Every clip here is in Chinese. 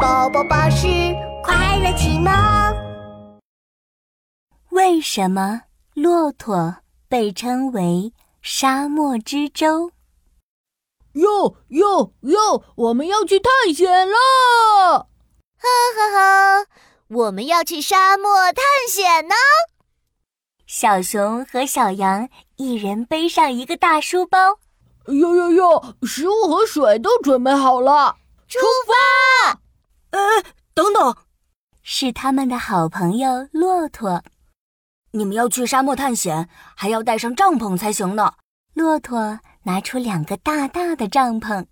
宝宝巴士快乐启蒙。为什么骆驼被称为沙漠之舟？哟哟哟！我们要去探险了！呵呵呵，我们要去沙漠探险呢。小熊和小羊一人背上一个大书包。哟哟哟！食物和水都准备好了，出发！呃，等等，是他们的好朋友骆驼。你们要去沙漠探险，还要带上帐篷才行呢。骆驼拿出两个大大的帐篷。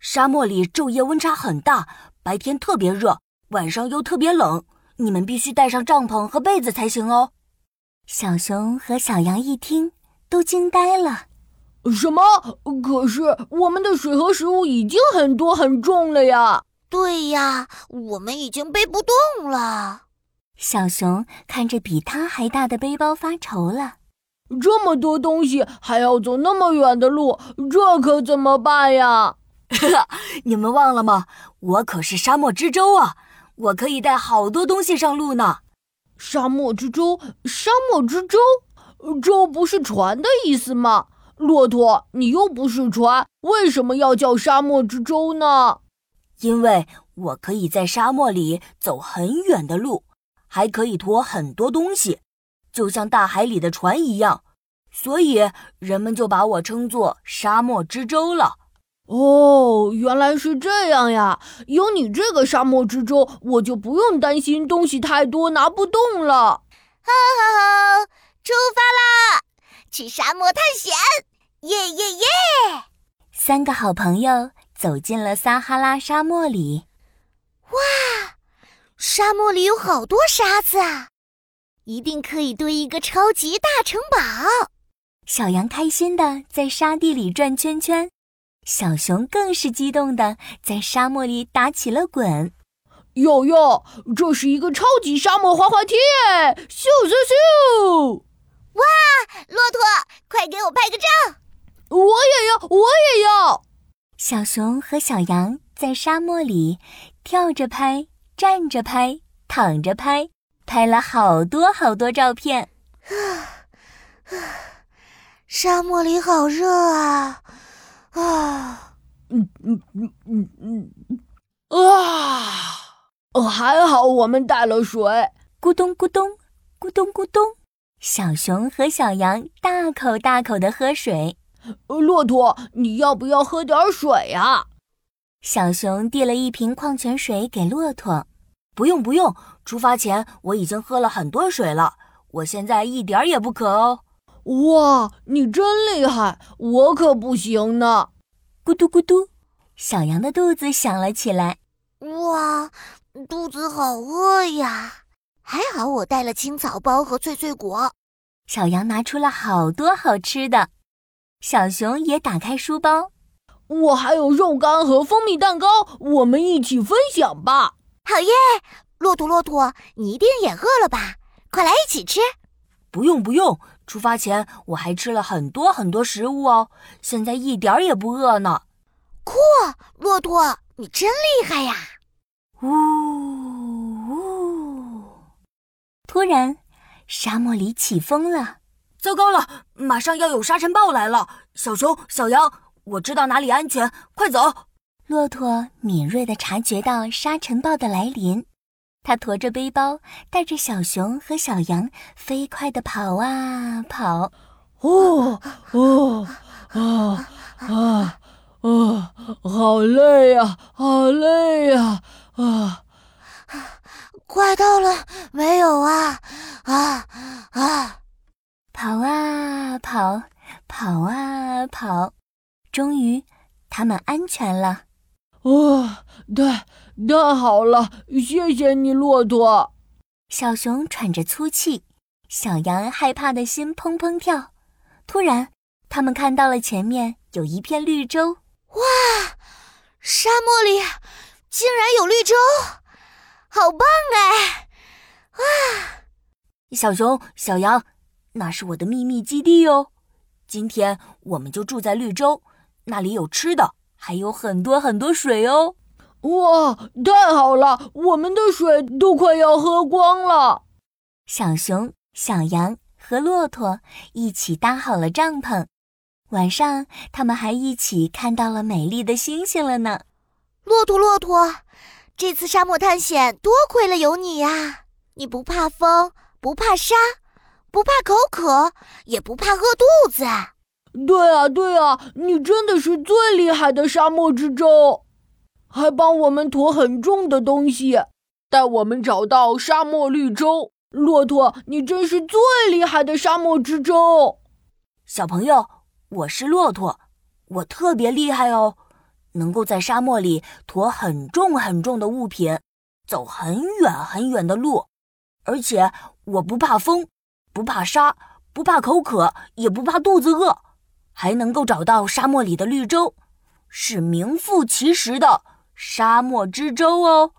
沙漠里昼夜温差很大，白天特别热，晚上又特别冷，你们必须带上帐篷和被子才行哦。小熊和小羊一听，都惊呆了。什么？可是我们的水和食物已经很多很重了呀！对呀，我们已经背不动了。小熊看着比他还大的背包发愁了。这么多东西，还要走那么远的路，这可怎么办呀？你们忘了吗？我可是沙漠之舟啊！我可以带好多东西上路呢。沙漠之舟，沙漠之舟，舟不是船的意思吗？骆驼，你又不是船，为什么要叫沙漠之舟呢？因为我可以在沙漠里走很远的路，还可以驮很多东西，就像大海里的船一样，所以人们就把我称作沙漠之舟了。哦，原来是这样呀！有你这个沙漠之舟，我就不用担心东西太多拿不动了。哈哈哈，出发啦！去沙漠探险，耶耶耶！三个好朋友走进了撒哈拉沙漠里。哇，沙漠里有好多沙子啊，一定可以堆一个超级大城堡。小羊开心的在沙地里转圈圈，小熊更是激动的在沙漠里打起了滚。哟哟，这是一个超级沙漠滑滑梯！咻咻咻！哇，骆驼，快给我拍个照！我也要，我也要。小熊和小羊在沙漠里跳着拍，站着拍，躺着拍，拍了好多好多照片。啊沙漠里好热啊！啊，嗯嗯嗯嗯嗯，啊！哦，还好我们带了水。咕咚咕咚，咕咚咕咚。小熊和小羊大口大口的喝水。骆驼，你要不要喝点水呀？小熊递了一瓶矿泉水给骆驼。不用不用，出发前我已经喝了很多水了，我现在一点也不渴哦。哇，你真厉害，我可不行呢。咕嘟咕嘟，小羊的肚子响了起来。哇，肚子好饿呀！还好我带了青草包和脆脆果，小羊拿出了好多好吃的，小熊也打开书包，我还有肉干和蜂蜜蛋糕，我们一起分享吧！好耶！骆驼骆驼，你一定也饿了吧？快来一起吃！不用不用，出发前我还吃了很多很多食物哦，现在一点也不饿呢。酷，骆驼，你真厉害呀！呜呜。突然，沙漠里起风了！糟糕了，马上要有沙尘暴来了！小熊、小羊，我知道哪里安全，快走！骆驼敏锐地察觉到沙尘暴的来临，他驮着背包，带着小熊和小羊飞快地跑啊跑！哦哦啊啊啊！好累呀，好累呀！啊啊！快到了没有啊？啊啊！跑啊跑，跑啊跑，终于他们安全了。哦，太太好了！谢谢你，骆驼。小熊喘着粗气，小羊害怕的心砰砰跳。突然，他们看到了前面有一片绿洲。哇！沙漠里竟然有绿洲！好棒哎！啊，小熊、小羊，那是我的秘密基地哦。今天我们就住在绿洲，那里有吃的，还有很多很多水哦。哇，太好了！我们的水都快要喝光了。小熊、小羊和骆驼一起搭好了帐篷，晚上他们还一起看到了美丽的星星了呢。骆驼，骆驼，这次沙漠探险多亏了有你呀！你不怕风，不怕沙，不怕口渴，也不怕饿肚子。对啊，对啊，你真的是最厉害的沙漠之舟。还帮我们驮很重的东西，带我们找到沙漠绿洲。骆驼，你真是最厉害的沙漠之舟。小朋友，我是骆驼，我特别厉害哦，能够在沙漠里驮很重很重的物品，走很远很远的路，而且我不怕风，不怕沙，不怕口渴，也不怕肚子饿，还能够找到沙漠里的绿洲，是名副其实的。沙漠之舟哦。